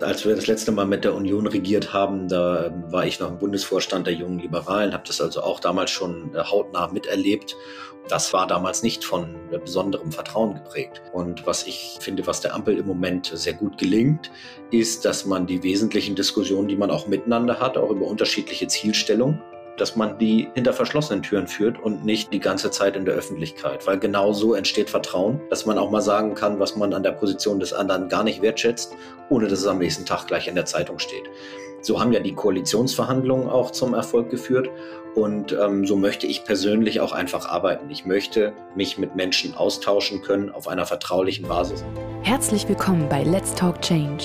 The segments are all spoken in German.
Als wir das letzte Mal mit der Union regiert haben, da war ich noch im Bundesvorstand der Jungen Liberalen, habe das also auch damals schon äh, hautnah miterlebt. Das war damals nicht von besonderem Vertrauen geprägt. Und was ich finde, was der Ampel im Moment sehr gut gelingt, ist, dass man die wesentlichen Diskussionen, die man auch miteinander hat, auch über unterschiedliche Zielstellungen, dass man die hinter verschlossenen Türen führt und nicht die ganze Zeit in der Öffentlichkeit. Weil genau so entsteht Vertrauen, dass man auch mal sagen kann, was man an der Position des anderen gar nicht wertschätzt, ohne dass es am nächsten Tag gleich in der Zeitung steht. So haben ja die Koalitionsverhandlungen auch zum Erfolg geführt. Und ähm, so möchte ich persönlich auch einfach arbeiten. Ich möchte mich mit Menschen austauschen können auf einer vertraulichen Basis. Herzlich willkommen bei Let's Talk Change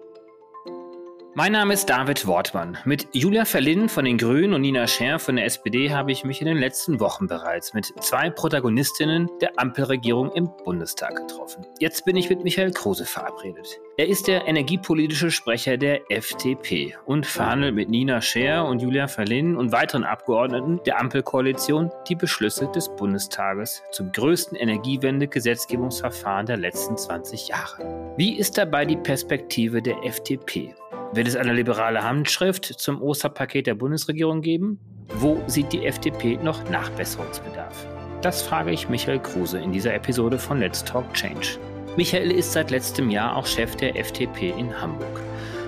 Mein Name ist David Wortmann. Mit Julia Verlin von den Grünen und Nina Scher von der SPD habe ich mich in den letzten Wochen bereits mit zwei Protagonistinnen der Ampelregierung im Bundestag getroffen. Jetzt bin ich mit Michael Kruse verabredet. Er ist der energiepolitische Sprecher der FDP und verhandelt mit Nina Scher und Julia Verlin und weiteren Abgeordneten der Ampelkoalition die Beschlüsse des Bundestages zum größten Energiewende-Gesetzgebungsverfahren der letzten 20 Jahre. Wie ist dabei die Perspektive der FDP? Wird es eine liberale Handschrift zum Osterpaket der Bundesregierung geben? Wo sieht die FDP noch Nachbesserungsbedarf? Das frage ich Michael Kruse in dieser Episode von Let's Talk Change. Michael ist seit letztem Jahr auch Chef der FDP in Hamburg,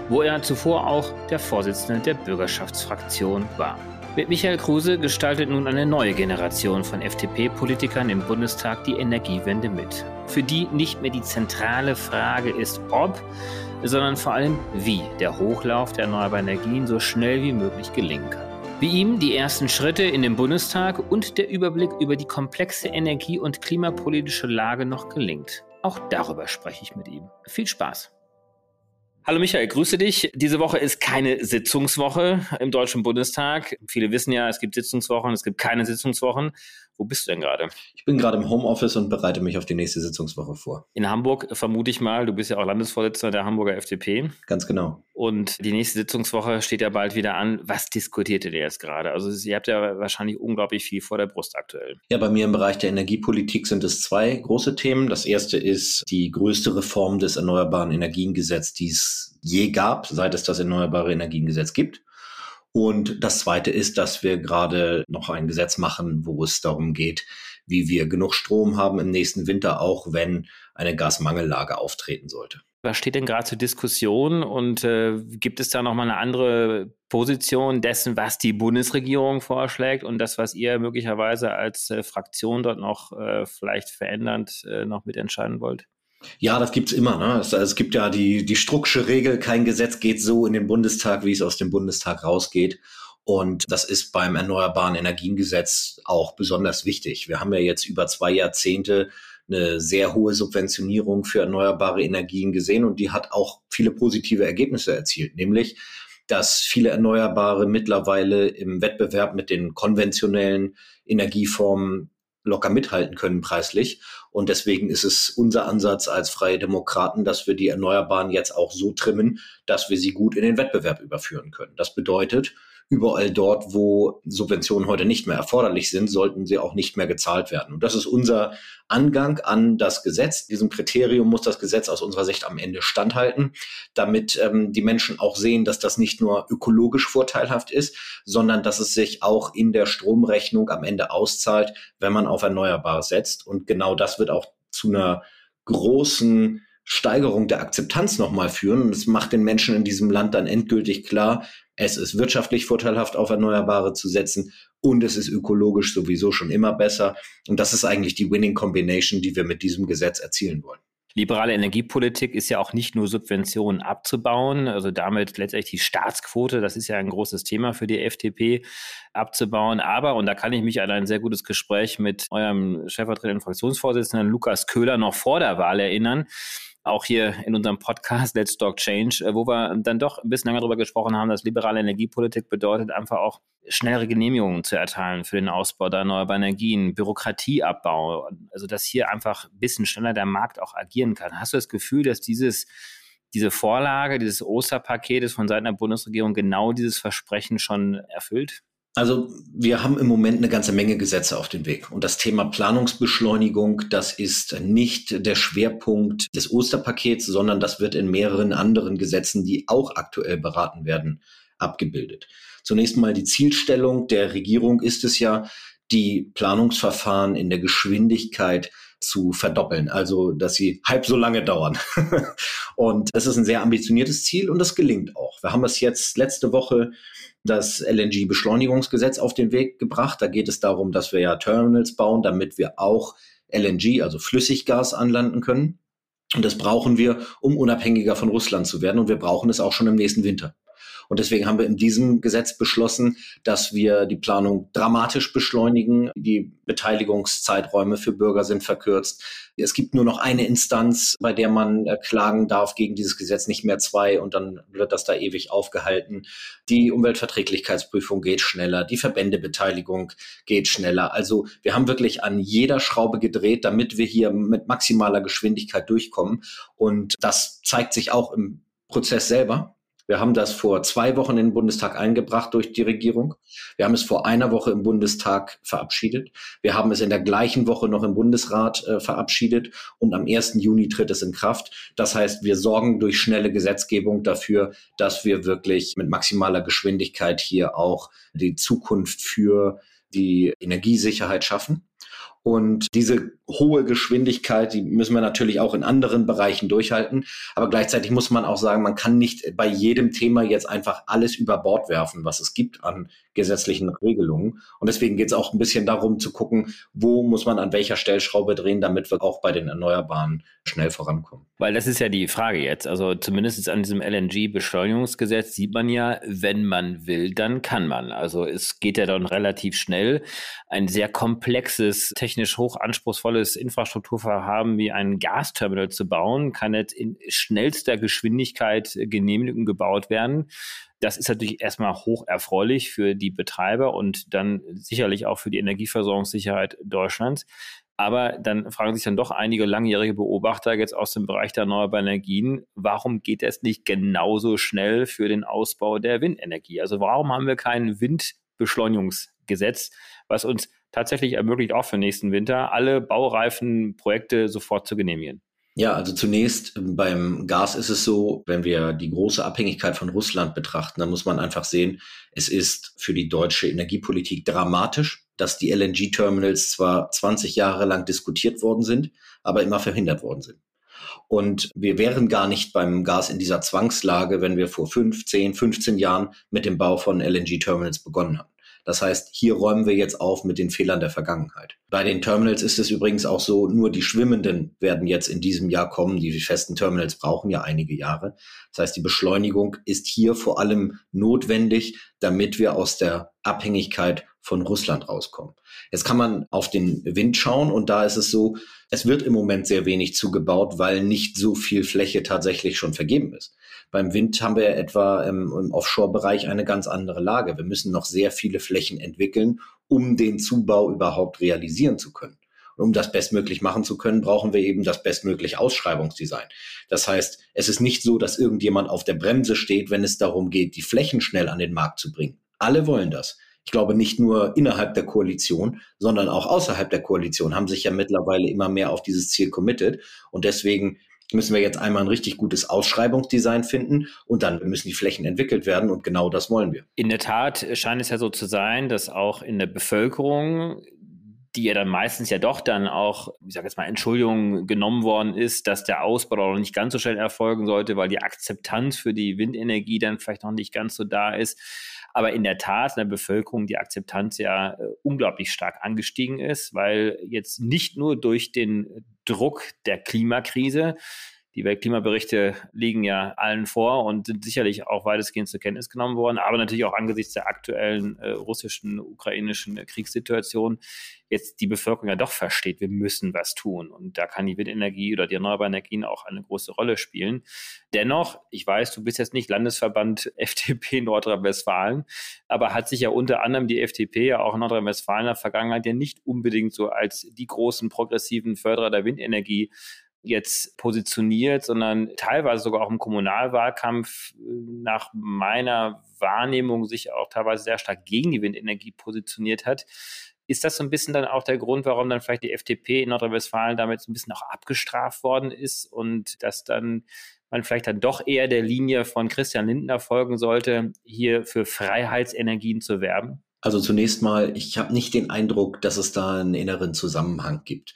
wo er zuvor auch der Vorsitzende der Bürgerschaftsfraktion war. Mit Michael Kruse gestaltet nun eine neue Generation von FDP-Politikern im Bundestag die Energiewende mit, für die nicht mehr die zentrale Frage ist, ob, sondern vor allem, wie der Hochlauf der erneuerbaren Energien so schnell wie möglich gelingen kann. Wie ihm die ersten Schritte in den Bundestag und der Überblick über die komplexe energie- und klimapolitische Lage noch gelingt. Auch darüber spreche ich mit ihm. Viel Spaß! Hallo Michael, grüße dich. Diese Woche ist keine Sitzungswoche im Deutschen Bundestag. Viele wissen ja, es gibt Sitzungswochen, es gibt keine Sitzungswochen. Wo bist du denn gerade? Ich bin gerade im Homeoffice und bereite mich auf die nächste Sitzungswoche vor. In Hamburg vermute ich mal. Du bist ja auch Landesvorsitzender der Hamburger FDP. Ganz genau. Und die nächste Sitzungswoche steht ja bald wieder an. Was diskutiert ihr jetzt gerade? Also ihr habt ja wahrscheinlich unglaublich viel vor der Brust aktuell. Ja, bei mir im Bereich der Energiepolitik sind es zwei große Themen. Das erste ist die größte Reform des Erneuerbaren Energiengesetzes, die es je gab, seit es das Erneuerbare Energiengesetz gibt. Und das Zweite ist, dass wir gerade noch ein Gesetz machen, wo es darum geht, wie wir genug Strom haben im nächsten Winter, auch wenn eine Gasmangellage auftreten sollte. Was steht denn gerade zur Diskussion und äh, gibt es da nochmal eine andere Position dessen, was die Bundesregierung vorschlägt und das, was ihr möglicherweise als äh, Fraktion dort noch äh, vielleicht verändernd äh, noch mitentscheiden wollt? Ja, das gibt's immer. Ne? Es, es gibt ja die, die Strucksche Regel, kein Gesetz geht so in den Bundestag, wie es aus dem Bundestag rausgeht. Und das ist beim Erneuerbaren Energiengesetz auch besonders wichtig. Wir haben ja jetzt über zwei Jahrzehnte eine sehr hohe Subventionierung für erneuerbare Energien gesehen und die hat auch viele positive Ergebnisse erzielt, nämlich dass viele Erneuerbare mittlerweile im Wettbewerb mit den konventionellen Energieformen locker mithalten können preislich. Und deswegen ist es unser Ansatz als Freie Demokraten, dass wir die Erneuerbaren jetzt auch so trimmen, dass wir sie gut in den Wettbewerb überführen können. Das bedeutet, überall dort, wo Subventionen heute nicht mehr erforderlich sind, sollten sie auch nicht mehr gezahlt werden. Und das ist unser Angang an das Gesetz. Diesem Kriterium muss das Gesetz aus unserer Sicht am Ende standhalten, damit ähm, die Menschen auch sehen, dass das nicht nur ökologisch vorteilhaft ist, sondern dass es sich auch in der Stromrechnung am Ende auszahlt, wenn man auf Erneuerbares setzt. Und genau das wird auch zu einer großen Steigerung der Akzeptanz nochmal führen. Und es macht den Menschen in diesem Land dann endgültig klar, es ist wirtschaftlich vorteilhaft, auf Erneuerbare zu setzen und es ist ökologisch sowieso schon immer besser. Und das ist eigentlich die Winning Combination, die wir mit diesem Gesetz erzielen wollen. Liberale Energiepolitik ist ja auch nicht nur Subventionen abzubauen, also damit letztendlich die Staatsquote, das ist ja ein großes Thema für die FDP, abzubauen. Aber, und da kann ich mich an ein sehr gutes Gespräch mit eurem stellvertretenden Fraktionsvorsitzenden Lukas Köhler noch vor der Wahl erinnern, auch hier in unserem Podcast Let's Talk Change, äh, wo wir dann doch ein bisschen länger darüber gesprochen haben, dass liberale Energiepolitik bedeutet, einfach auch schnellere Genehmigungen zu erteilen für den Ausbau der erneuerbaren Energien, Bürokratieabbau, also dass hier einfach ein bisschen schneller der Markt auch agieren kann. Hast du das Gefühl, dass dieses diese Vorlage, dieses Osterpaket von Seiten der Bundesregierung genau dieses Versprechen schon erfüllt? Also wir haben im Moment eine ganze Menge Gesetze auf dem Weg. Und das Thema Planungsbeschleunigung, das ist nicht der Schwerpunkt des Osterpakets, sondern das wird in mehreren anderen Gesetzen, die auch aktuell beraten werden, abgebildet. Zunächst mal die Zielstellung der Regierung ist es ja, die Planungsverfahren in der Geschwindigkeit zu verdoppeln, also dass sie halb so lange dauern. und das ist ein sehr ambitioniertes Ziel und das gelingt auch. Wir haben es jetzt letzte Woche das LNG-Beschleunigungsgesetz auf den Weg gebracht. Da geht es darum, dass wir ja Terminals bauen, damit wir auch LNG, also Flüssiggas, anlanden können. Und das brauchen wir, um unabhängiger von Russland zu werden. Und wir brauchen es auch schon im nächsten Winter. Und deswegen haben wir in diesem Gesetz beschlossen, dass wir die Planung dramatisch beschleunigen. Die Beteiligungszeiträume für Bürger sind verkürzt. Es gibt nur noch eine Instanz, bei der man äh, klagen darf gegen dieses Gesetz, nicht mehr zwei und dann wird das da ewig aufgehalten. Die Umweltverträglichkeitsprüfung geht schneller, die Verbändebeteiligung geht schneller. Also wir haben wirklich an jeder Schraube gedreht, damit wir hier mit maximaler Geschwindigkeit durchkommen. Und das zeigt sich auch im Prozess selber. Wir haben das vor zwei Wochen in den Bundestag eingebracht durch die Regierung. Wir haben es vor einer Woche im Bundestag verabschiedet. Wir haben es in der gleichen Woche noch im Bundesrat äh, verabschiedet und am 1. Juni tritt es in Kraft. Das heißt, wir sorgen durch schnelle Gesetzgebung dafür, dass wir wirklich mit maximaler Geschwindigkeit hier auch die Zukunft für die Energiesicherheit schaffen. Und diese hohe Geschwindigkeit, die müssen wir natürlich auch in anderen Bereichen durchhalten. Aber gleichzeitig muss man auch sagen, man kann nicht bei jedem Thema jetzt einfach alles über Bord werfen, was es gibt an gesetzlichen Regelungen. Und deswegen geht es auch ein bisschen darum zu gucken, wo muss man an welcher Stellschraube drehen, damit wir auch bei den Erneuerbaren schnell vorankommen. Weil das ist ja die Frage jetzt. Also zumindest an diesem LNG-Beschleunigungsgesetz sieht man ja, wenn man will, dann kann man. Also es geht ja dann relativ schnell. Ein sehr komplexes, technisch hoch anspruchsvolles Infrastrukturvorhaben wie ein Gasterminal zu bauen, kann jetzt in schnellster Geschwindigkeit genehmigt und gebaut werden. Das ist natürlich erstmal hoch erfreulich für die Betreiber und dann sicherlich auch für die Energieversorgungssicherheit Deutschlands. Aber dann fragen sich dann doch einige langjährige Beobachter jetzt aus dem Bereich der erneuerbaren Energien, warum geht es nicht genauso schnell für den Ausbau der Windenergie? Also warum haben wir kein Windbeschleunigungsgesetz, was uns tatsächlich ermöglicht, auch für nächsten Winter alle baureifen Projekte sofort zu genehmigen? Ja, also zunächst ähm, beim Gas ist es so, wenn wir die große Abhängigkeit von Russland betrachten, dann muss man einfach sehen, es ist für die deutsche Energiepolitik dramatisch, dass die LNG-Terminals zwar 20 Jahre lang diskutiert worden sind, aber immer verhindert worden sind. Und wir wären gar nicht beim Gas in dieser Zwangslage, wenn wir vor 15, 15 Jahren mit dem Bau von LNG-Terminals begonnen haben. Das heißt, hier räumen wir jetzt auf mit den Fehlern der Vergangenheit. Bei den Terminals ist es übrigens auch so, nur die Schwimmenden werden jetzt in diesem Jahr kommen. Die festen Terminals brauchen ja einige Jahre. Das heißt, die Beschleunigung ist hier vor allem notwendig, damit wir aus der Abhängigkeit von Russland rauskommen. Jetzt kann man auf den Wind schauen und da ist es so, es wird im Moment sehr wenig zugebaut, weil nicht so viel Fläche tatsächlich schon vergeben ist. Beim Wind haben wir etwa im, im Offshore-Bereich eine ganz andere Lage. Wir müssen noch sehr viele Flächen entwickeln, um den Zubau überhaupt realisieren zu können. Und um das bestmöglich machen zu können, brauchen wir eben das bestmögliche Ausschreibungsdesign. Das heißt, es ist nicht so, dass irgendjemand auf der Bremse steht, wenn es darum geht, die Flächen schnell an den Markt zu bringen. Alle wollen das. Ich glaube, nicht nur innerhalb der Koalition, sondern auch außerhalb der Koalition haben sich ja mittlerweile immer mehr auf dieses Ziel committed. Und deswegen müssen wir jetzt einmal ein richtig gutes Ausschreibungsdesign finden und dann müssen die Flächen entwickelt werden und genau das wollen wir. In der Tat scheint es ja so zu sein, dass auch in der Bevölkerung die ja dann meistens ja doch dann auch, ich sage jetzt mal, Entschuldigung genommen worden ist, dass der Ausbau noch nicht ganz so schnell erfolgen sollte, weil die Akzeptanz für die Windenergie dann vielleicht noch nicht ganz so da ist. Aber in der Tat in der Bevölkerung die Akzeptanz ja äh, unglaublich stark angestiegen ist, weil jetzt nicht nur durch den Druck der Klimakrise, die Weltklimaberichte liegen ja allen vor und sind sicherlich auch weitestgehend zur Kenntnis genommen worden, aber natürlich auch angesichts der aktuellen äh, russischen, ukrainischen äh, Kriegssituation jetzt die Bevölkerung ja doch versteht, wir müssen was tun. Und da kann die Windenergie oder die erneuerbaren Energien auch eine große Rolle spielen. Dennoch, ich weiß, du bist jetzt nicht Landesverband FDP Nordrhein-Westfalen, aber hat sich ja unter anderem die FDP ja auch in Nordrhein-Westfalen in der Vergangenheit ja nicht unbedingt so als die großen progressiven Förderer der Windenergie jetzt positioniert, sondern teilweise sogar auch im Kommunalwahlkampf äh, nach meiner Wahrnehmung sich auch teilweise sehr stark gegen die Windenergie positioniert hat. Ist das so ein bisschen dann auch der Grund, warum dann vielleicht die FDP in Nordrhein-Westfalen damit so ein bisschen auch abgestraft worden ist und dass dann man vielleicht dann doch eher der Linie von Christian Lindner folgen sollte, hier für Freiheitsenergien zu werben? Also zunächst mal, ich habe nicht den Eindruck, dass es da einen inneren Zusammenhang gibt.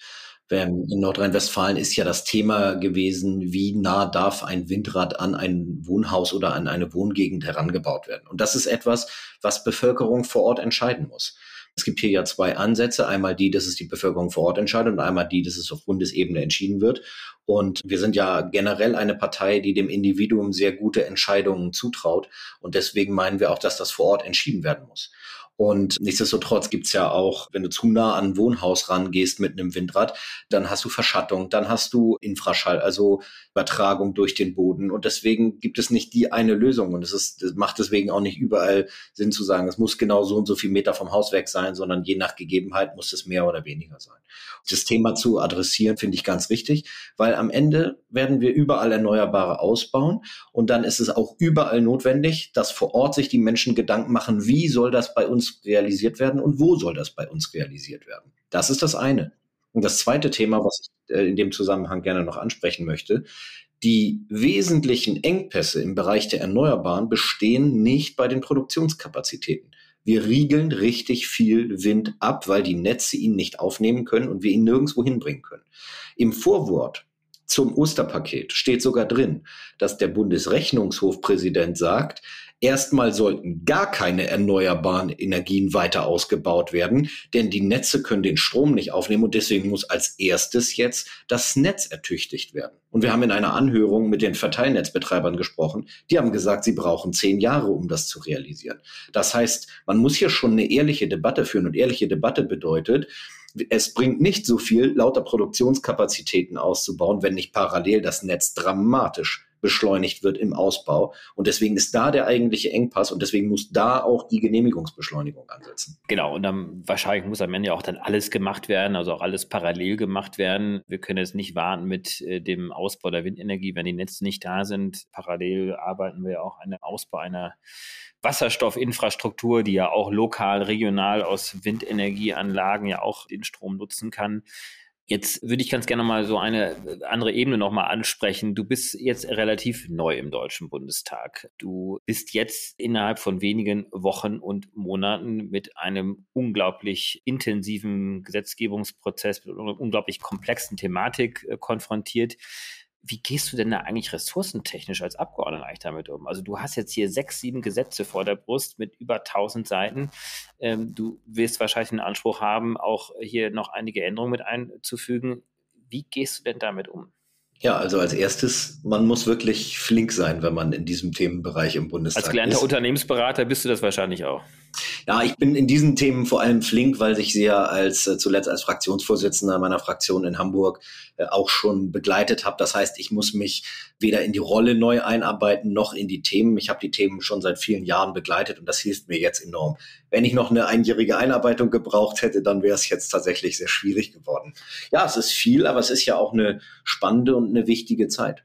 In Nordrhein-Westfalen ist ja das Thema gewesen, wie nah darf ein Windrad an ein Wohnhaus oder an eine Wohngegend herangebaut werden. Und das ist etwas, was Bevölkerung vor Ort entscheiden muss. Es gibt hier ja zwei Ansätze. Einmal die, dass es die Bevölkerung vor Ort entscheidet und einmal die, dass es auf Bundesebene entschieden wird. Und wir sind ja generell eine Partei, die dem Individuum sehr gute Entscheidungen zutraut. Und deswegen meinen wir auch, dass das vor Ort entschieden werden muss. Und nichtsdestotrotz gibt's ja auch, wenn du zu nah an ein Wohnhaus rangehst mit einem Windrad, dann hast du Verschattung, dann hast du Infraschall, also Übertragung durch den Boden. Und deswegen gibt es nicht die eine Lösung. Und es ist, das macht deswegen auch nicht überall Sinn zu sagen, es muss genau so und so viel Meter vom Haus weg sein, sondern je nach Gegebenheit muss es mehr oder weniger sein. Das Thema zu adressieren finde ich ganz richtig, weil am Ende werden wir überall Erneuerbare ausbauen. Und dann ist es auch überall notwendig, dass vor Ort sich die Menschen Gedanken machen, wie soll das bei uns realisiert werden und wo soll das bei uns realisiert werden? Das ist das eine. Und das zweite Thema, was ich äh, in dem Zusammenhang gerne noch ansprechen möchte, die wesentlichen Engpässe im Bereich der Erneuerbaren bestehen nicht bei den Produktionskapazitäten. Wir riegeln richtig viel Wind ab, weil die Netze ihn nicht aufnehmen können und wir ihn nirgendwo hinbringen können. Im Vorwort zum Osterpaket steht sogar drin, dass der Bundesrechnungshofpräsident sagt, Erstmal sollten gar keine erneuerbaren Energien weiter ausgebaut werden, denn die Netze können den Strom nicht aufnehmen und deswegen muss als erstes jetzt das Netz ertüchtigt werden. Und wir haben in einer Anhörung mit den Verteilnetzbetreibern gesprochen. Die haben gesagt, sie brauchen zehn Jahre, um das zu realisieren. Das heißt, man muss hier schon eine ehrliche Debatte führen und ehrliche Debatte bedeutet, es bringt nicht so viel, lauter Produktionskapazitäten auszubauen, wenn nicht parallel das Netz dramatisch beschleunigt wird im Ausbau. Und deswegen ist da der eigentliche Engpass und deswegen muss da auch die Genehmigungsbeschleunigung ansetzen. Genau, und dann wahrscheinlich muss am Ende auch dann alles gemacht werden, also auch alles parallel gemacht werden. Wir können jetzt nicht warten mit äh, dem Ausbau der Windenergie, wenn die Netze nicht da sind. Parallel arbeiten wir auch an dem Ausbau einer Wasserstoffinfrastruktur, die ja auch lokal, regional aus Windenergieanlagen ja auch den Strom nutzen kann. Jetzt würde ich ganz gerne mal so eine äh, andere Ebene nochmal ansprechen. Du bist jetzt relativ neu im Deutschen Bundestag. Du bist jetzt innerhalb von wenigen Wochen und Monaten mit einem unglaublich intensiven Gesetzgebungsprozess, mit einer unglaublich komplexen Thematik äh, konfrontiert wie gehst du denn da eigentlich ressourcentechnisch als Abgeordneter eigentlich damit um? Also du hast jetzt hier sechs, sieben Gesetze vor der Brust mit über 1000 Seiten. Ähm, du wirst wahrscheinlich den Anspruch haben, auch hier noch einige Änderungen mit einzufügen. Wie gehst du denn damit um? Ja, also als erstes, man muss wirklich flink sein, wenn man in diesem Themenbereich im Bundestag ist. Als gelernter ist. Unternehmensberater bist du das wahrscheinlich auch. Ja, ich bin in diesen Themen vor allem flink, weil ich sie ja als äh, zuletzt als Fraktionsvorsitzender meiner Fraktion in Hamburg äh, auch schon begleitet habe. Das heißt, ich muss mich weder in die Rolle neu einarbeiten noch in die Themen. Ich habe die Themen schon seit vielen Jahren begleitet und das hilft mir jetzt enorm. Wenn ich noch eine einjährige Einarbeitung gebraucht hätte, dann wäre es jetzt tatsächlich sehr schwierig geworden. Ja, es ist viel, aber es ist ja auch eine spannende und eine wichtige Zeit.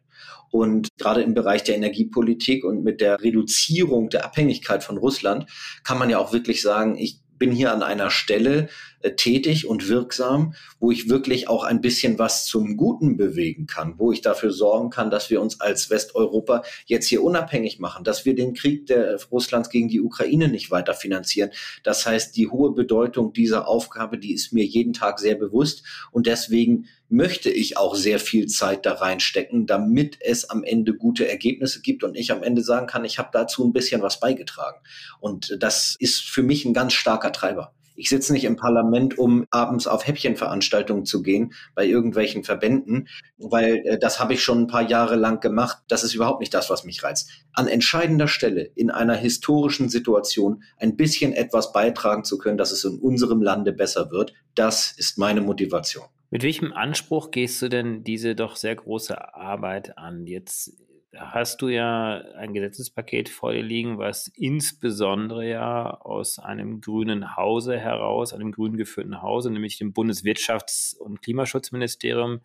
Und gerade im Bereich der Energiepolitik und mit der Reduzierung der Abhängigkeit von Russland kann man ja auch wirklich sagen, ich bin hier an einer Stelle äh, tätig und wirksam, wo ich wirklich auch ein bisschen was zum Guten bewegen kann, wo ich dafür sorgen kann, dass wir uns als Westeuropa jetzt hier unabhängig machen, dass wir den Krieg der Russlands gegen die Ukraine nicht weiter finanzieren. Das heißt, die hohe Bedeutung dieser Aufgabe, die ist mir jeden Tag sehr bewusst und deswegen möchte ich auch sehr viel Zeit da reinstecken, damit es am Ende gute Ergebnisse gibt und ich am Ende sagen kann, ich habe dazu ein bisschen was beigetragen. Und das ist für mich ein ganz starker Treiber. Ich sitze nicht im Parlament, um abends auf Häppchenveranstaltungen zu gehen bei irgendwelchen Verbänden, weil äh, das habe ich schon ein paar Jahre lang gemacht. Das ist überhaupt nicht das, was mich reizt. An entscheidender Stelle in einer historischen Situation ein bisschen etwas beitragen zu können, dass es in unserem Lande besser wird, das ist meine Motivation. Mit welchem Anspruch gehst du denn diese doch sehr große Arbeit an? Jetzt hast du ja ein Gesetzespaket vor dir liegen, was insbesondere ja aus einem grünen Hause heraus, einem grün geführten Hause, nämlich dem Bundeswirtschafts- und Klimaschutzministerium,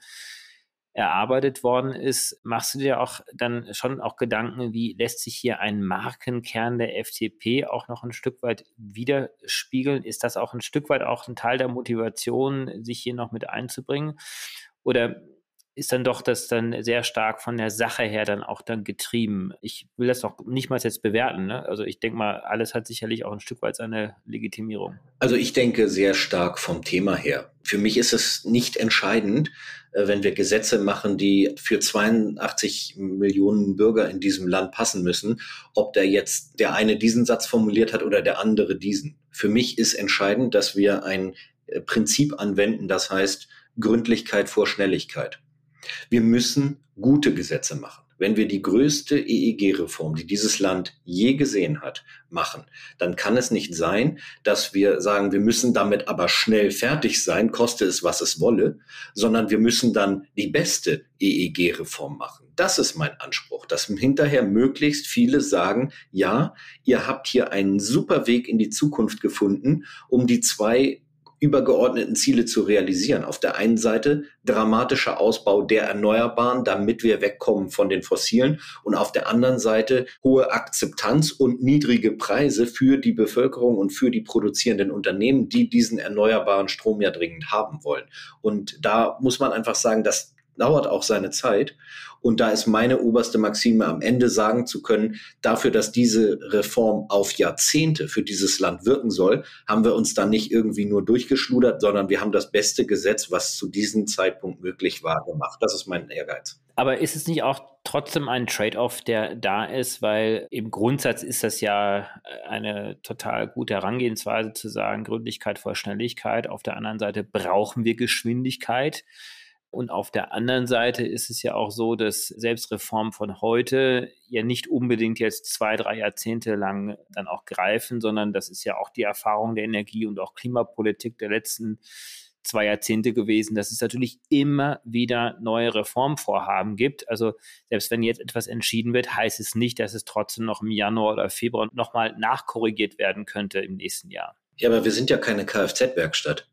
erarbeitet worden ist, machst du dir auch dann schon auch Gedanken, wie lässt sich hier ein Markenkern der FDP auch noch ein Stück weit widerspiegeln? Ist das auch ein Stück weit auch ein Teil der Motivation, sich hier noch mit einzubringen? Oder ist dann doch das dann sehr stark von der Sache her dann auch dann getrieben. Ich will das doch nicht mal jetzt bewerten. Ne? Also ich denke mal, alles hat sicherlich auch ein Stück weit seine Legitimierung. Also ich denke sehr stark vom Thema her. Für mich ist es nicht entscheidend, äh, wenn wir Gesetze machen, die für 82 Millionen Bürger in diesem Land passen müssen, ob der jetzt der eine diesen Satz formuliert hat oder der andere diesen. Für mich ist entscheidend, dass wir ein äh, Prinzip anwenden, das heißt Gründlichkeit vor Schnelligkeit. Wir müssen gute Gesetze machen. Wenn wir die größte EEG-Reform, die dieses Land je gesehen hat, machen, dann kann es nicht sein, dass wir sagen, wir müssen damit aber schnell fertig sein, koste es, was es wolle, sondern wir müssen dann die beste EEG-Reform machen. Das ist mein Anspruch, dass hinterher möglichst viele sagen, ja, ihr habt hier einen super Weg in die Zukunft gefunden, um die zwei übergeordneten Ziele zu realisieren. Auf der einen Seite dramatischer Ausbau der Erneuerbaren, damit wir wegkommen von den fossilen und auf der anderen Seite hohe Akzeptanz und niedrige Preise für die Bevölkerung und für die produzierenden Unternehmen, die diesen erneuerbaren Strom ja dringend haben wollen. Und da muss man einfach sagen, dass dauert auch seine Zeit. Und da ist meine oberste Maxime am Ende sagen zu können, dafür, dass diese Reform auf Jahrzehnte für dieses Land wirken soll, haben wir uns da nicht irgendwie nur durchgeschludert, sondern wir haben das beste Gesetz, was zu diesem Zeitpunkt möglich war, gemacht. Das ist mein Ehrgeiz. Aber ist es nicht auch trotzdem ein Trade-off, der da ist, weil im Grundsatz ist das ja eine total gute Herangehensweise zu sagen, Gründlichkeit vor Schnelligkeit. Auf der anderen Seite brauchen wir Geschwindigkeit. Und auf der anderen Seite ist es ja auch so, dass Selbstreformen von heute ja nicht unbedingt jetzt zwei, drei Jahrzehnte lang dann auch greifen, sondern das ist ja auch die Erfahrung der Energie- und auch Klimapolitik der letzten zwei Jahrzehnte gewesen, dass es natürlich immer wieder neue Reformvorhaben gibt. Also selbst wenn jetzt etwas entschieden wird, heißt es nicht, dass es trotzdem noch im Januar oder Februar nochmal nachkorrigiert werden könnte im nächsten Jahr. Ja, aber wir sind ja keine Kfz-Werkstatt.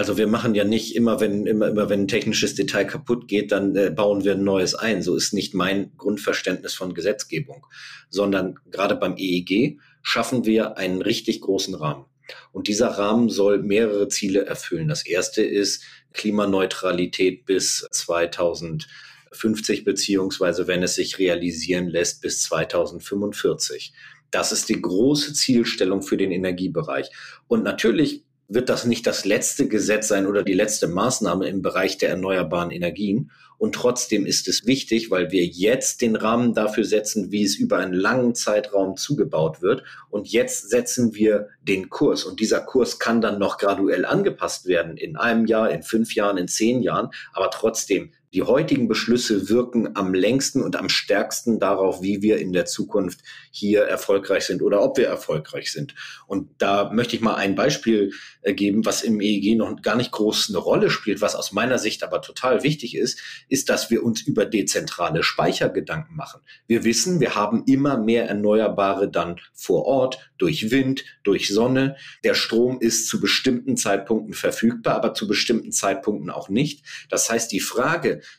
Also wir machen ja nicht immer, wenn immer, immer wenn ein technisches Detail kaputt geht, dann äh, bauen wir ein neues ein. So ist nicht mein Grundverständnis von Gesetzgebung, sondern gerade beim EEG schaffen wir einen richtig großen Rahmen. Und dieser Rahmen soll mehrere Ziele erfüllen. Das erste ist Klimaneutralität bis 2050 beziehungsweise wenn es sich realisieren lässt bis 2045. Das ist die große Zielstellung für den Energiebereich. Und natürlich wird das nicht das letzte Gesetz sein oder die letzte Maßnahme im Bereich der erneuerbaren Energien. Und trotzdem ist es wichtig, weil wir jetzt den Rahmen dafür setzen, wie es über einen langen Zeitraum zugebaut wird. Und jetzt setzen wir den Kurs. Und dieser Kurs kann dann noch graduell angepasst werden in einem Jahr, in fünf Jahren, in zehn Jahren. Aber trotzdem die heutigen Beschlüsse wirken am längsten und am stärksten darauf, wie wir in der Zukunft hier erfolgreich sind oder ob wir erfolgreich sind. Und da möchte ich mal ein Beispiel äh, geben, was im EEG noch gar nicht groß eine Rolle spielt, was aus meiner Sicht aber total wichtig ist, ist, dass wir uns über dezentrale Speicher Gedanken machen. Wir wissen, wir haben immer mehr Erneuerbare dann vor Ort durch Wind, durch Sonne. Der Strom ist zu bestimmten Zeitpunkten verfügbar, aber zu bestimmten Zeitpunkten auch nicht. Das heißt, die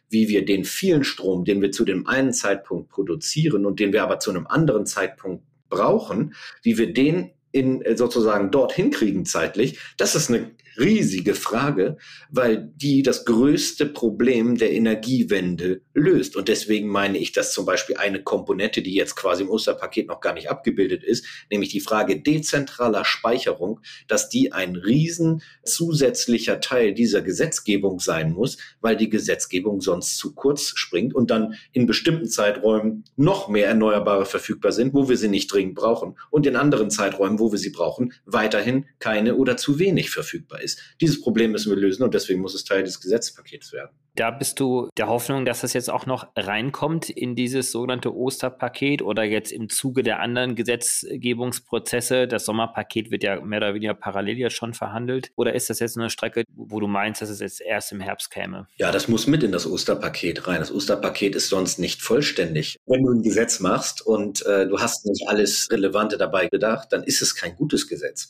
Wie wir den vielen Strom, den wir zu dem einen Zeitpunkt produzieren und den wir aber zu einem anderen Zeitpunkt brauchen, wie wir den in äh, sozusagen dorthin kriegen zeitlich, das ist eine riesige Frage, weil die das größte Problem der Energiewende löst. Und deswegen meine ich, dass zum Beispiel eine Komponente, die jetzt quasi im Osterpaket noch gar nicht abgebildet ist, nämlich die Frage dezentraler Speicherung, dass die ein riesen zusätzlicher Teil dieser Gesetzgebung sein muss, weil die Gesetzgebung sonst zu kurz springt und dann in bestimmten Zeiträumen noch mehr Erneuerbare verfügbar sind, wo wir sie nicht dringend brauchen und in anderen Zeiträumen, wo wir sie brauchen, weiterhin keine oder zu wenig verfügbar ist. Dieses Problem müssen wir lösen und deswegen muss es Teil des Gesetzpakets werden. Da bist du der Hoffnung, dass das jetzt auch noch reinkommt in dieses sogenannte Osterpaket oder jetzt im Zuge der anderen Gesetzgebungsprozesse. Das Sommerpaket wird ja mehr oder weniger parallel jetzt schon verhandelt. Oder ist das jetzt eine Strecke, wo du meinst, dass es jetzt erst im Herbst käme? Ja, das muss mit in das Osterpaket rein. Das Osterpaket ist sonst nicht vollständig. Wenn du ein Gesetz machst und äh, du hast nicht alles Relevante dabei gedacht, dann ist es kein gutes Gesetz.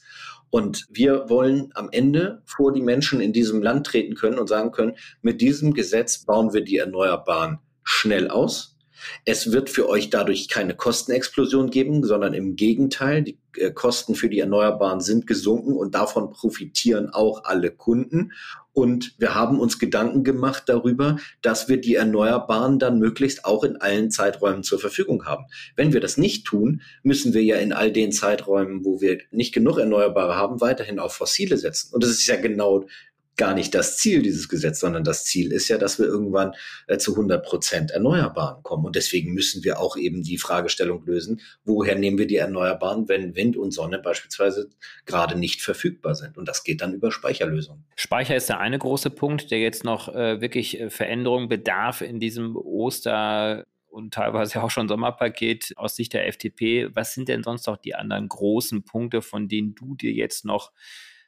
Und wir wollen am Ende vor die Menschen in diesem Land treten können und sagen können, mit diesem Gesetz bauen wir die Erneuerbaren schnell aus. Es wird für euch dadurch keine Kostenexplosion geben, sondern im Gegenteil, die äh, Kosten für die Erneuerbaren sind gesunken und davon profitieren auch alle Kunden. Und wir haben uns Gedanken gemacht darüber, dass wir die Erneuerbaren dann möglichst auch in allen Zeiträumen zur Verfügung haben. Wenn wir das nicht tun, müssen wir ja in all den Zeiträumen, wo wir nicht genug Erneuerbare haben, weiterhin auf Fossile setzen. Und das ist ja genau gar nicht das Ziel dieses Gesetzes, sondern das Ziel ist ja, dass wir irgendwann äh, zu 100 Prozent Erneuerbaren kommen. Und deswegen müssen wir auch eben die Fragestellung lösen, woher nehmen wir die Erneuerbaren, wenn Wind und Sonne beispielsweise gerade nicht verfügbar sind. Und das geht dann über Speicherlösungen. Speicher ist der eine große Punkt, der jetzt noch äh, wirklich äh, Veränderung bedarf in diesem Oster und teilweise auch schon Sommerpaket aus Sicht der FDP. Was sind denn sonst noch die anderen großen Punkte, von denen du dir jetzt noch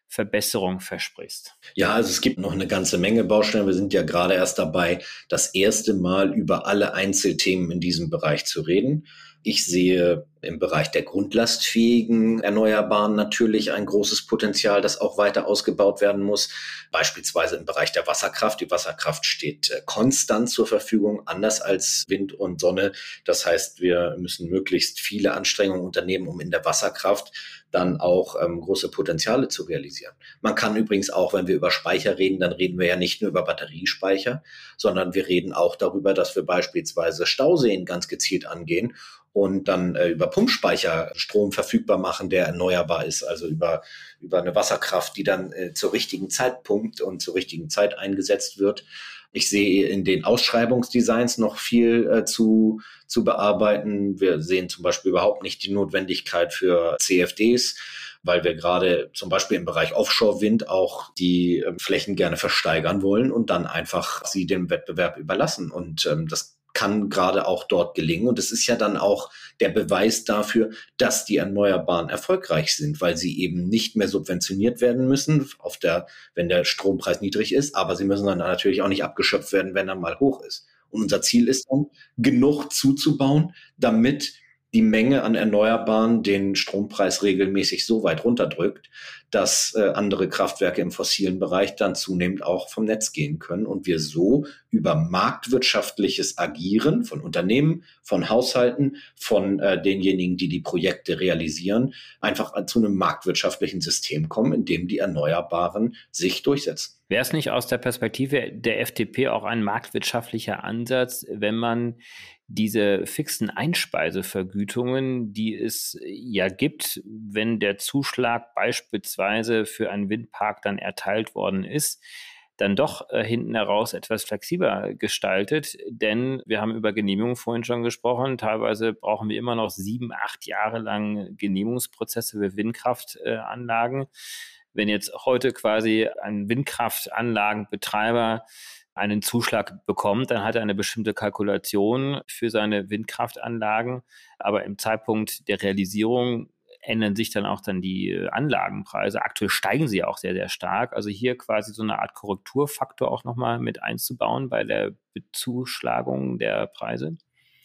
Verbesserung versprichst? Ja, also es gibt noch eine ganze Menge Baustellen. Wir sind ja gerade erst dabei, das erste Mal über alle Einzelthemen in diesem Bereich zu reden. Ich sehe im Bereich der grundlastfähigen Erneuerbaren natürlich ein großes Potenzial, das auch weiter ausgebaut werden muss. Beispielsweise im Bereich der Wasserkraft. Die Wasserkraft steht äh, konstant zur Verfügung, anders als Wind und Sonne. Das heißt, wir müssen möglichst viele Anstrengungen unternehmen, um in der Wasserkraft dann auch ähm, große Potenziale zu realisieren. Man kann übrigens auch, wenn wir über Speicher reden, dann reden wir ja nicht nur über Batteriespeicher, sondern wir reden auch darüber, dass wir beispielsweise Stauseen ganz gezielt angehen und dann äh, über Pumpspeicher Strom verfügbar machen, der erneuerbar ist, also über, über eine Wasserkraft, die dann äh, zur richtigen Zeitpunkt und zur richtigen Zeit eingesetzt wird. Ich sehe in den Ausschreibungsdesigns noch viel äh, zu, zu bearbeiten. Wir sehen zum Beispiel überhaupt nicht die Notwendigkeit für CFDs weil wir gerade zum Beispiel im Bereich Offshore-Wind auch die äh, Flächen gerne versteigern wollen und dann einfach sie dem Wettbewerb überlassen. Und ähm, das kann gerade auch dort gelingen. Und es ist ja dann auch der Beweis dafür, dass die Erneuerbaren erfolgreich sind, weil sie eben nicht mehr subventioniert werden müssen, auf der, wenn der Strompreis niedrig ist, aber sie müssen dann natürlich auch nicht abgeschöpft werden, wenn er mal hoch ist. Und unser Ziel ist dann, genug zuzubauen, damit die Menge an Erneuerbaren den Strompreis regelmäßig so weit runterdrückt, dass äh, andere Kraftwerke im fossilen Bereich dann zunehmend auch vom Netz gehen können und wir so über marktwirtschaftliches Agieren von Unternehmen, von Haushalten, von äh, denjenigen, die die Projekte realisieren, einfach zu einem marktwirtschaftlichen System kommen, in dem die Erneuerbaren sich durchsetzen. Wäre es nicht aus der Perspektive der FDP auch ein marktwirtschaftlicher Ansatz, wenn man diese fixen Einspeisevergütungen, die es ja gibt, wenn der Zuschlag beispielsweise für einen Windpark dann erteilt worden ist, dann doch äh, hinten heraus etwas flexibler gestaltet. Denn wir haben über Genehmigungen vorhin schon gesprochen. Teilweise brauchen wir immer noch sieben, acht Jahre lang Genehmigungsprozesse für Windkraftanlagen. Äh, Wenn jetzt heute quasi ein Windkraftanlagenbetreiber einen Zuschlag bekommt, dann hat er eine bestimmte Kalkulation für seine Windkraftanlagen. Aber im Zeitpunkt der Realisierung ändern sich dann auch dann die Anlagenpreise. Aktuell steigen sie auch sehr, sehr stark. Also hier quasi so eine Art Korrekturfaktor auch nochmal mit einzubauen bei der Bezuschlagung der Preise.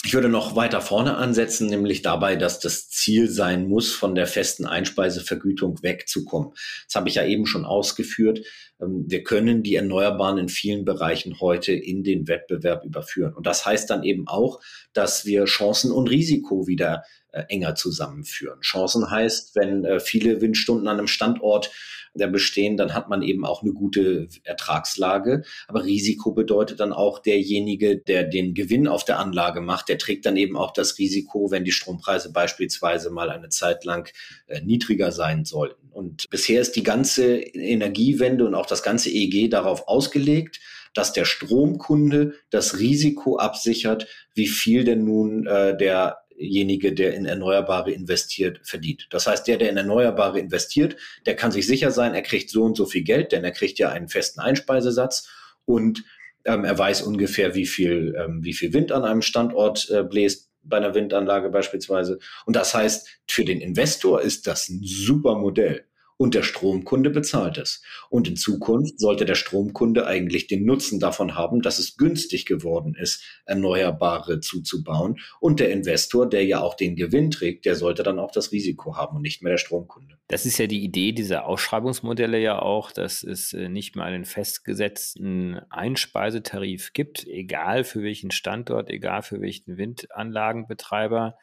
Ich würde noch weiter vorne ansetzen, nämlich dabei, dass das Ziel sein muss, von der festen Einspeisevergütung wegzukommen. Das habe ich ja eben schon ausgeführt. Ähm, wir können die Erneuerbaren in vielen Bereichen heute in den Wettbewerb überführen. Und das heißt dann eben auch, dass wir Chancen und Risiko wieder äh, enger zusammenführen. Chancen heißt, wenn äh, viele Windstunden an einem Standort der bestehen, dann hat man eben auch eine gute Ertragslage. Aber Risiko bedeutet dann auch derjenige, der den Gewinn auf der Anlage macht, der trägt dann eben auch das Risiko, wenn die Strompreise beispielsweise mal eine Zeit lang äh, niedriger sein sollten. Und bisher ist die ganze Energiewende und auch das ganze EEG darauf ausgelegt, dass der Stromkunde das Risiko absichert, wie viel denn nun äh, der derjenige, der in Erneuerbare investiert, verdient. Das heißt, der, der in Erneuerbare investiert, der kann sich sicher sein, er kriegt so und so viel Geld, denn er kriegt ja einen festen Einspeisesatz und ähm, er weiß ungefähr, wie viel, ähm, wie viel Wind an einem Standort äh, bläst, bei einer Windanlage beispielsweise. Und das heißt, für den Investor ist das ein super Modell. Und der Stromkunde bezahlt es. Und in Zukunft sollte der Stromkunde eigentlich den Nutzen davon haben, dass es günstig geworden ist, Erneuerbare zuzubauen. Und der Investor, der ja auch den Gewinn trägt, der sollte dann auch das Risiko haben und nicht mehr der Stromkunde. Das ist ja die Idee dieser Ausschreibungsmodelle ja auch, dass es äh, nicht mal einen festgesetzten Einspeisetarif gibt, egal für welchen Standort, egal für welchen Windanlagenbetreiber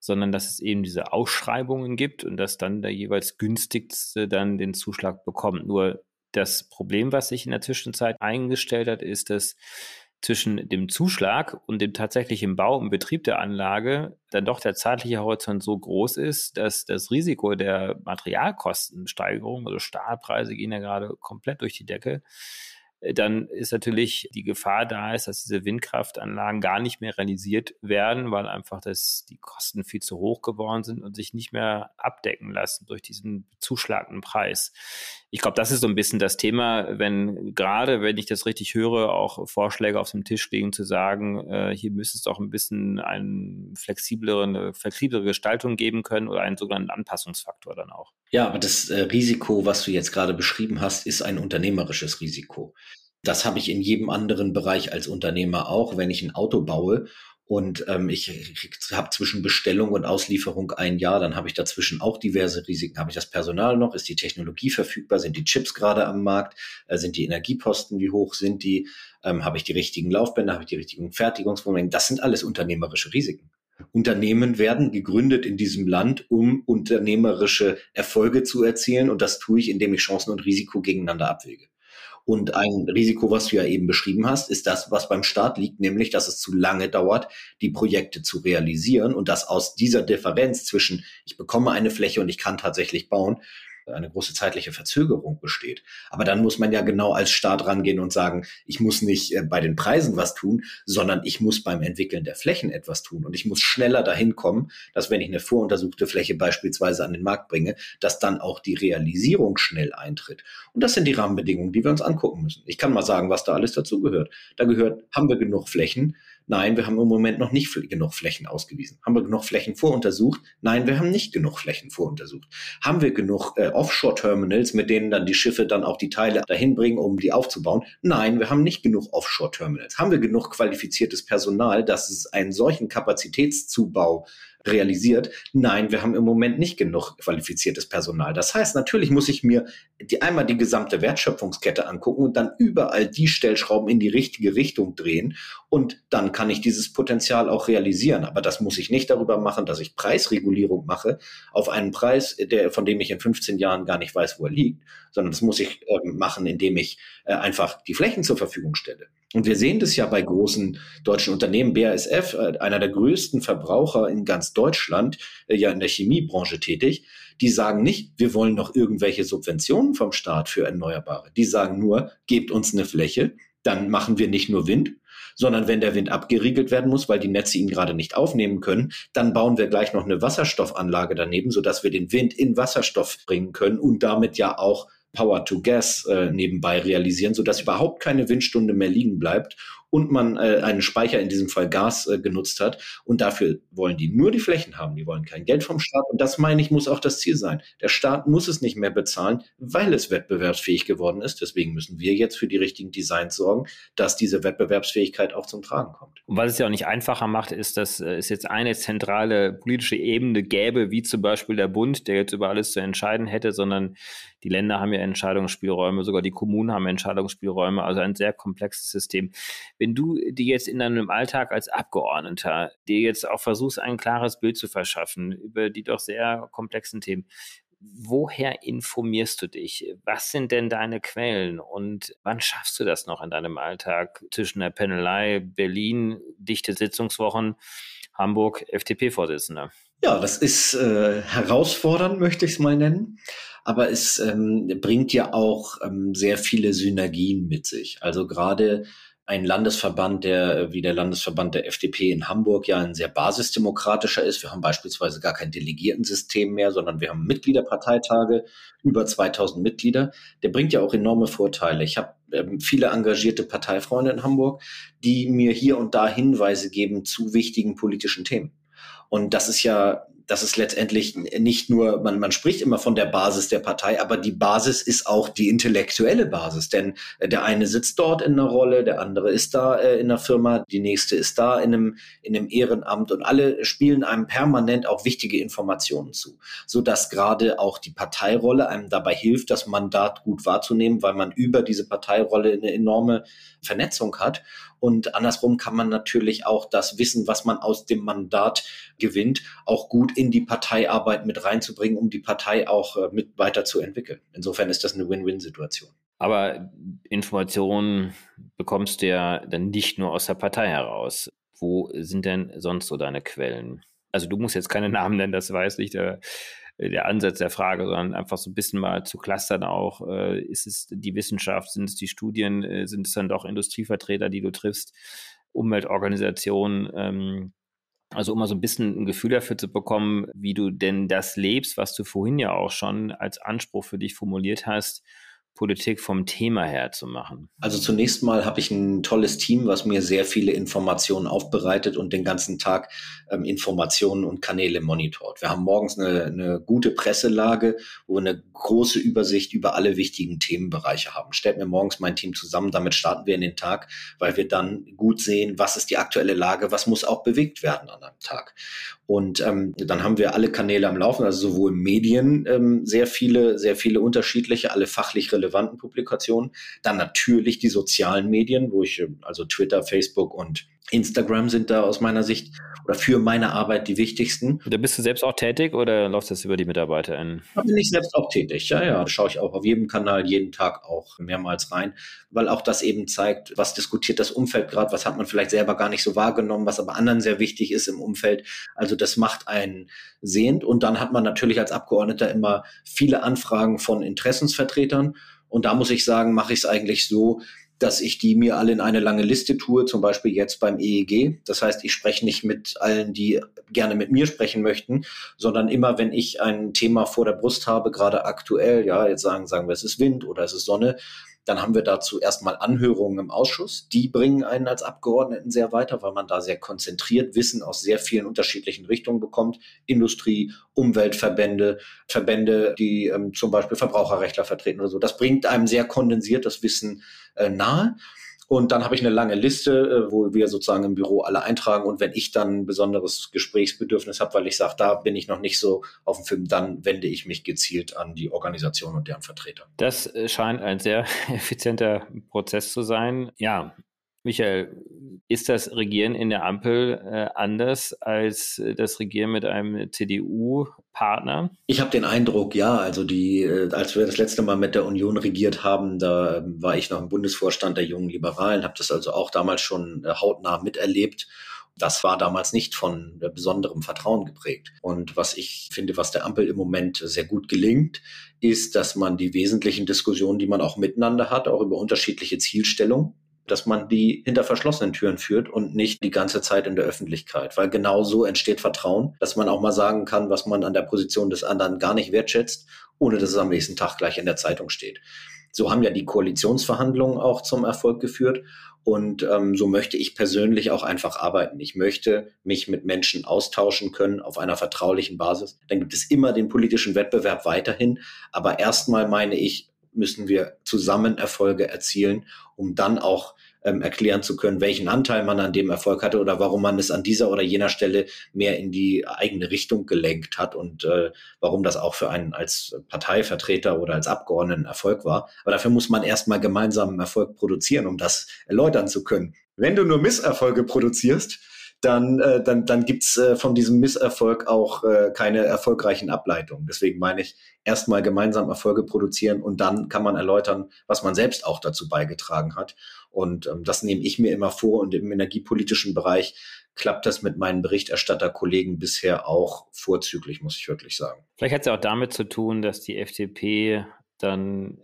sondern dass es eben diese Ausschreibungen gibt und dass dann der jeweils günstigste dann den Zuschlag bekommt. Nur das Problem, was sich in der Zwischenzeit eingestellt hat, ist, dass zwischen dem Zuschlag und dem tatsächlichen Bau und Betrieb der Anlage dann doch der zeitliche Horizont so groß ist, dass das Risiko der Materialkostensteigerung, also Stahlpreise gehen ja gerade komplett durch die Decke, dann ist natürlich die Gefahr da ist, dass diese Windkraftanlagen gar nicht mehr realisiert werden, weil einfach das, die Kosten viel zu hoch geworden sind und sich nicht mehr abdecken lassen durch diesen zuschlagenden Preis. Ich glaube, das ist so ein bisschen das Thema, wenn gerade, wenn ich das richtig höre, auch Vorschläge auf dem Tisch liegen, zu sagen, äh, hier müsste es auch ein bisschen eine flexiblere, eine flexiblere Gestaltung geben können oder einen sogenannten Anpassungsfaktor dann auch. Ja, aber das äh, Risiko, was du jetzt gerade beschrieben hast, ist ein unternehmerisches Risiko. Das habe ich in jedem anderen Bereich als Unternehmer auch, wenn ich ein Auto baue und ähm, ich habe zwischen Bestellung und Auslieferung ein Jahr, dann habe ich dazwischen auch diverse Risiken. Habe ich das Personal noch? Ist die Technologie verfügbar? Sind die Chips gerade am Markt? Äh, sind die Energieposten, wie hoch sind die? Ähm, habe ich die richtigen Laufbänder? Habe ich die richtigen Fertigungsvormengen? Das sind alles unternehmerische Risiken. Unternehmen werden gegründet in diesem Land, um unternehmerische Erfolge zu erzielen. Und das tue ich, indem ich Chancen und Risiko gegeneinander abwäge. Und ein Risiko, was du ja eben beschrieben hast, ist das, was beim Staat liegt, nämlich, dass es zu lange dauert, die Projekte zu realisieren und dass aus dieser Differenz zwischen, ich bekomme eine Fläche und ich kann tatsächlich bauen, eine große zeitliche Verzögerung besteht. Aber dann muss man ja genau als Staat rangehen und sagen, ich muss nicht äh, bei den Preisen was tun, sondern ich muss beim Entwickeln der Flächen etwas tun. Und ich muss schneller dahin kommen, dass wenn ich eine voruntersuchte Fläche beispielsweise an den Markt bringe, dass dann auch die Realisierung schnell eintritt. Und das sind die Rahmenbedingungen, die wir uns angucken müssen. Ich kann mal sagen, was da alles dazu gehört. Da gehört, haben wir genug Flächen? Nein, wir haben im Moment noch nicht genug Flächen ausgewiesen. Haben wir genug Flächen voruntersucht? Nein, wir haben nicht genug Flächen voruntersucht. Haben wir genug äh, Offshore-Terminals, mit denen dann die Schiffe dann auch die Teile dahin bringen, um die aufzubauen? Nein, wir haben nicht genug Offshore-Terminals. Haben wir genug qualifiziertes Personal, dass es einen solchen Kapazitätszubau realisiert, nein, wir haben im Moment nicht genug qualifiziertes Personal. Das heißt, natürlich muss ich mir die, einmal die gesamte Wertschöpfungskette angucken und dann überall die Stellschrauben in die richtige Richtung drehen und dann kann ich dieses Potenzial auch realisieren. Aber das muss ich nicht darüber machen, dass ich Preisregulierung mache auf einen Preis, der, von dem ich in 15 Jahren gar nicht weiß, wo er liegt, sondern das muss ich äh, machen, indem ich äh, einfach die Flächen zur Verfügung stelle. Und wir sehen das ja bei großen deutschen Unternehmen. BASF, äh, einer der größten Verbraucher in ganz Deutschland, äh, ja in der Chemiebranche tätig, die sagen nicht, wir wollen noch irgendwelche Subventionen vom Staat für Erneuerbare. Die sagen nur, gebt uns eine Fläche, dann machen wir nicht nur Wind, sondern wenn der Wind abgeriegelt werden muss, weil die Netze ihn gerade nicht aufnehmen können, dann bauen wir gleich noch eine Wasserstoffanlage daneben, sodass wir den Wind in Wasserstoff bringen können und damit ja auch Power to Gas äh, nebenbei realisieren, sodass überhaupt keine Windstunde mehr liegen bleibt und man äh, einen Speicher, in diesem Fall Gas, äh, genutzt hat. Und dafür wollen die nur die Flächen haben. Die wollen kein Geld vom Staat. Und das, meine ich, muss auch das Ziel sein. Der Staat muss es nicht mehr bezahlen, weil es wettbewerbsfähig geworden ist. Deswegen müssen wir jetzt für die richtigen Designs sorgen, dass diese Wettbewerbsfähigkeit auch zum Tragen kommt. Und was es ja auch nicht einfacher macht, ist, dass äh, es jetzt eine zentrale politische Ebene gäbe, wie zum Beispiel der Bund, der jetzt über alles zu entscheiden hätte, sondern die Länder haben ja Entscheidungsspielräume, sogar die Kommunen haben Entscheidungsspielräume, also ein sehr komplexes System. Wenn du dir jetzt in deinem Alltag als Abgeordneter dir jetzt auch versuchst, ein klares Bild zu verschaffen über die doch sehr komplexen Themen, woher informierst du dich? Was sind denn deine Quellen und wann schaffst du das noch in deinem Alltag zwischen der Penelei, Berlin, dichte Sitzungswochen, Hamburg, FDP-Vorsitzender? Ja, das ist äh, herausfordernd, möchte ich es mal nennen. Aber es ähm, bringt ja auch ähm, sehr viele Synergien mit sich. Also gerade ein Landesverband, der wie der Landesverband der FDP in Hamburg ja ein sehr basisdemokratischer ist. Wir haben beispielsweise gar kein Delegiertensystem mehr, sondern wir haben Mitgliederparteitage, über 2000 Mitglieder. Der bringt ja auch enorme Vorteile. Ich habe ähm, viele engagierte Parteifreunde in Hamburg, die mir hier und da Hinweise geben zu wichtigen politischen Themen. Und das ist ja das ist letztendlich nicht nur, man, man spricht immer von der Basis der Partei, aber die Basis ist auch die intellektuelle Basis. Denn äh, der eine sitzt dort in einer Rolle, der andere ist da äh, in einer Firma, die nächste ist da in einem, in einem Ehrenamt und alle spielen einem permanent auch wichtige Informationen zu, sodass gerade auch die Parteirolle einem dabei hilft, das Mandat gut wahrzunehmen, weil man über diese Parteirolle eine enorme Vernetzung hat. Und andersrum kann man natürlich auch das Wissen, was man aus dem Mandat gewinnt, auch gut in die Parteiarbeit mit reinzubringen, um die Partei auch äh, mit weiterzuentwickeln. Insofern ist das eine Win-Win-Situation. Aber Informationen bekommst du ja dann nicht nur aus der Partei heraus. Wo sind denn sonst so deine Quellen? Also du musst jetzt keine Namen nennen, das weiß ich. Der, der Ansatz der Frage, sondern einfach so ein bisschen mal zu clustern auch. Äh, ist es die Wissenschaft, sind es die Studien, äh, sind es dann doch Industrievertreter, die du triffst, Umweltorganisationen? Ähm, also um mal so ein bisschen ein Gefühl dafür zu bekommen, wie du denn das lebst, was du vorhin ja auch schon als Anspruch für dich formuliert hast, Politik vom Thema her zu machen? Also zunächst mal habe ich ein tolles Team, was mir sehr viele Informationen aufbereitet und den ganzen Tag ähm, Informationen und Kanäle monitort. Wir haben morgens eine, eine gute Presselage, wo wir eine große Übersicht über alle wichtigen Themenbereiche haben. Stellt mir morgens mein Team zusammen, damit starten wir in den Tag, weil wir dann gut sehen, was ist die aktuelle Lage, was muss auch bewegt werden an einem Tag. Und ähm, dann haben wir alle Kanäle am Laufen, also sowohl Medien, ähm, sehr viele, sehr viele unterschiedliche, alle fachlich relevanten Publikationen. Dann natürlich die sozialen Medien, wo ich, ähm, also Twitter, Facebook und Instagram sind da aus meiner Sicht oder für meine Arbeit die wichtigsten. Da bist du selbst auch tätig oder läuft das über die MitarbeiterInnen? Da bin ich selbst auch tätig, ja, ja. Da schaue ich auch auf jedem Kanal jeden Tag auch mehrmals rein, weil auch das eben zeigt, was diskutiert das Umfeld gerade, was hat man vielleicht selber gar nicht so wahrgenommen, was aber anderen sehr wichtig ist im Umfeld. Also das macht einen sehend und dann hat man natürlich als Abgeordneter immer viele Anfragen von Interessensvertretern und da muss ich sagen, mache ich es eigentlich so, dass ich die mir alle in eine lange Liste tue, zum Beispiel jetzt beim EEG. Das heißt, ich spreche nicht mit allen, die gerne mit mir sprechen möchten, sondern immer, wenn ich ein Thema vor der Brust habe, gerade aktuell, ja, jetzt sagen, sagen wir, es ist Wind oder es ist Sonne, dann haben wir dazu erstmal Anhörungen im Ausschuss. Die bringen einen als Abgeordneten sehr weiter, weil man da sehr konzentriert Wissen aus sehr vielen unterschiedlichen Richtungen bekommt. Industrie, Umweltverbände, Verbände, die ähm, zum Beispiel Verbraucherrechtler vertreten oder so. Das bringt einem sehr kondensiertes Wissen äh, nahe. Und dann habe ich eine lange Liste, äh, wo wir sozusagen im Büro alle eintragen. Und wenn ich dann ein besonderes Gesprächsbedürfnis habe, weil ich sage, da bin ich noch nicht so auf dem Film, dann wende ich mich gezielt an die Organisation und deren Vertreter. Das äh, scheint ein sehr effizienter Prozess zu sein. Ja, Michael, ist das Regieren in der Ampel äh, anders als äh, das Regieren mit einem CDU-Partner? Ich habe den Eindruck, ja. Also die, äh, als wir das letzte Mal mit der Union regiert haben, da ähm, war ich noch im Bundesvorstand der Jungen Liberalen, habe das also auch damals schon äh, hautnah miterlebt. Das war damals nicht von besonderem Vertrauen geprägt. Und was ich finde, was der Ampel im Moment sehr gut gelingt, ist, dass man die wesentlichen Diskussionen, die man auch miteinander hat, auch über unterschiedliche Zielstellungen, dass man die hinter verschlossenen Türen führt und nicht die ganze Zeit in der Öffentlichkeit. Weil genau so entsteht Vertrauen, dass man auch mal sagen kann, was man an der Position des anderen gar nicht wertschätzt, ohne dass es am nächsten Tag gleich in der Zeitung steht. So haben ja die Koalitionsverhandlungen auch zum Erfolg geführt. Und ähm, so möchte ich persönlich auch einfach arbeiten. Ich möchte mich mit Menschen austauschen können auf einer vertraulichen Basis. Dann gibt es immer den politischen Wettbewerb weiterhin. Aber erstmal meine ich, müssen wir zusammen Erfolge erzielen, um dann auch ähm, erklären zu können, welchen Anteil man an dem Erfolg hatte oder warum man es an dieser oder jener Stelle mehr in die eigene Richtung gelenkt hat und äh, warum das auch für einen als Parteivertreter oder als Abgeordneten Erfolg war. Aber dafür muss man erstmal gemeinsamen Erfolg produzieren, um das erläutern zu können. Wenn du nur Misserfolge produzierst, dann, äh, dann, dann gibt's äh, von diesem Misserfolg auch äh, keine erfolgreichen Ableitungen. Deswegen meine ich, erstmal gemeinsam Erfolge produzieren und dann kann man erläutern, was man selbst auch dazu beigetragen hat. Und ähm, das nehme ich mir immer vor. Und im energiepolitischen Bereich klappt das mit meinen Berichterstatterkollegen bisher auch vorzüglich, muss ich wirklich sagen. Vielleicht hat es ja auch damit zu tun, dass die FDP dann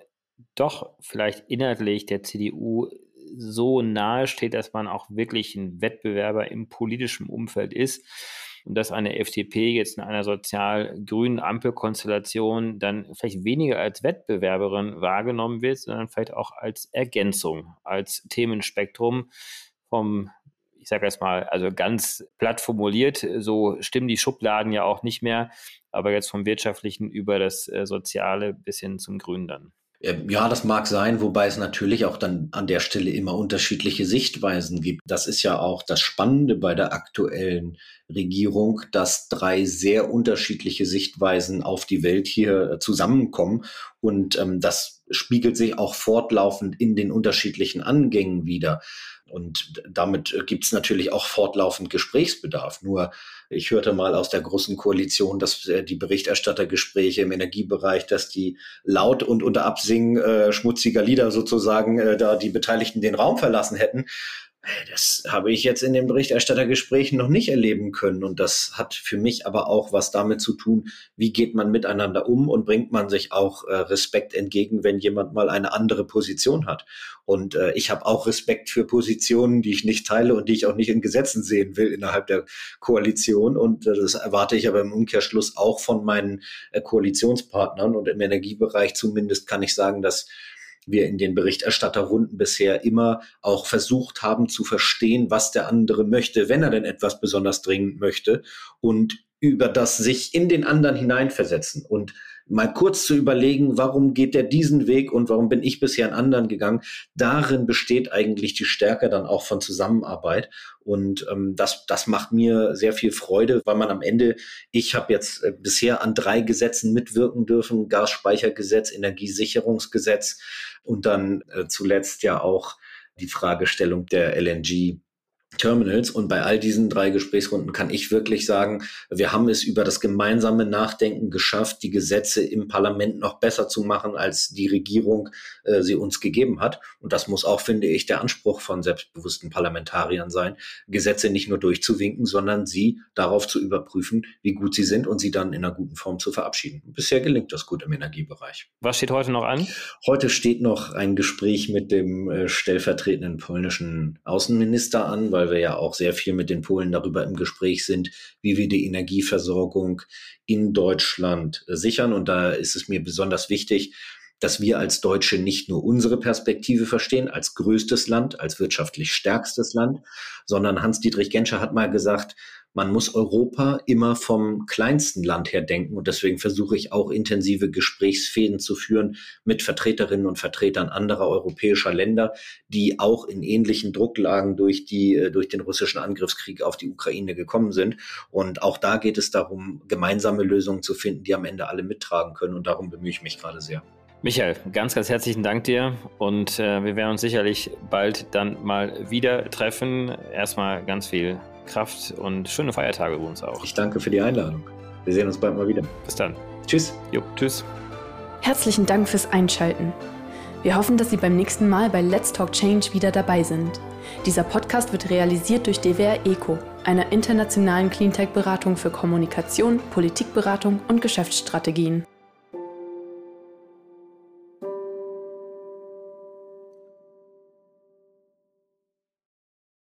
doch vielleicht inhaltlich der CDU so nahe steht, dass man auch wirklich ein Wettbewerber im politischen Umfeld ist und dass eine FDP jetzt in einer sozial-grünen Ampelkonstellation dann vielleicht weniger als Wettbewerberin wahrgenommen wird, sondern vielleicht auch als Ergänzung, als Themenspektrum vom ich sage jetzt mal, also ganz platt formuliert, so stimmen die Schubladen ja auch nicht mehr, aber jetzt vom wirtschaftlichen über das äh, Soziale bis hin zum Grünen dann. Ähm, ja, das mag sein, wobei es natürlich auch dann an der Stelle immer unterschiedliche Sichtweisen gibt. Das ist ja auch das Spannende bei der aktuellen Regierung, dass drei sehr unterschiedliche Sichtweisen auf die Welt hier äh, zusammenkommen. Und ähm, das spiegelt sich auch fortlaufend in den unterschiedlichen Angängen wieder. Und damit äh, gibt es natürlich auch fortlaufend Gesprächsbedarf. Nur ich hörte mal aus der großen Koalition, dass äh, die Berichterstattergespräche im Energiebereich, dass die laut und unter Absingen äh, schmutziger Lieder sozusagen äh, da die Beteiligten den Raum verlassen hätten. Das habe ich jetzt in den Berichterstattergesprächen noch nicht erleben können. Und das hat für mich aber auch was damit zu tun, wie geht man miteinander um und bringt man sich auch äh, Respekt entgegen, wenn jemand mal eine andere Position hat. Und äh, ich habe auch Respekt für Positionen, die ich nicht teile und die ich auch nicht in Gesetzen sehen will innerhalb der Koalition. Und äh, das erwarte ich aber im Umkehrschluss auch von meinen äh, Koalitionspartnern. Und im Energiebereich zumindest kann ich sagen, dass wir in den Berichterstatterrunden bisher immer auch versucht haben zu verstehen, was der andere möchte, wenn er denn etwas besonders dringend möchte und über das sich in den anderen hineinversetzen. Und mal kurz zu überlegen, warum geht der diesen Weg und warum bin ich bisher einen anderen gegangen. Darin besteht eigentlich die Stärke dann auch von Zusammenarbeit. Und ähm, das, das macht mir sehr viel Freude, weil man am Ende, ich habe jetzt äh, bisher an drei Gesetzen mitwirken dürfen, Gasspeichergesetz, Energiesicherungsgesetz und dann äh, zuletzt ja auch die Fragestellung der LNG Terminals. Und bei all diesen drei Gesprächsrunden kann ich wirklich sagen, wir haben es über das gemeinsame Nachdenken geschafft, die Gesetze im Parlament noch besser zu machen, als die Regierung äh, sie uns gegeben hat. Und das muss auch, finde ich, der Anspruch von selbstbewussten Parlamentariern sein, Gesetze nicht nur durchzuwinken, sondern sie darauf zu überprüfen, wie gut sie sind und sie dann in einer guten Form zu verabschieden. Bisher gelingt das gut im Energiebereich. Was steht heute noch an? Heute steht noch ein Gespräch mit dem äh, stellvertretenden polnischen Außenminister an, weil weil wir ja auch sehr viel mit den Polen darüber im Gespräch sind, wie wir die Energieversorgung in Deutschland sichern. Und da ist es mir besonders wichtig, dass wir als Deutsche nicht nur unsere Perspektive verstehen, als größtes Land, als wirtschaftlich stärkstes Land, sondern Hans-Dietrich Genscher hat mal gesagt, man muss Europa immer vom kleinsten Land her denken. Und deswegen versuche ich auch intensive Gesprächsfäden zu führen mit Vertreterinnen und Vertretern anderer europäischer Länder, die auch in ähnlichen Drucklagen durch die, äh, durch den russischen Angriffskrieg auf die Ukraine gekommen sind. Und auch da geht es darum, gemeinsame Lösungen zu finden, die am Ende alle mittragen können. Und darum bemühe ich mich gerade sehr. Michael, ganz, ganz herzlichen Dank dir und äh, wir werden uns sicherlich bald dann mal wieder treffen. Erstmal ganz viel Kraft und schöne Feiertage uns auch. Ich danke für die Einladung. Wir sehen uns bald mal wieder. Bis dann. Tschüss. Jo, tschüss. Herzlichen Dank fürs Einschalten. Wir hoffen, dass Sie beim nächsten Mal bei Let's Talk Change wieder dabei sind. Dieser Podcast wird realisiert durch DWR ECO, einer internationalen Cleantech-Beratung für Kommunikation, Politikberatung und Geschäftsstrategien.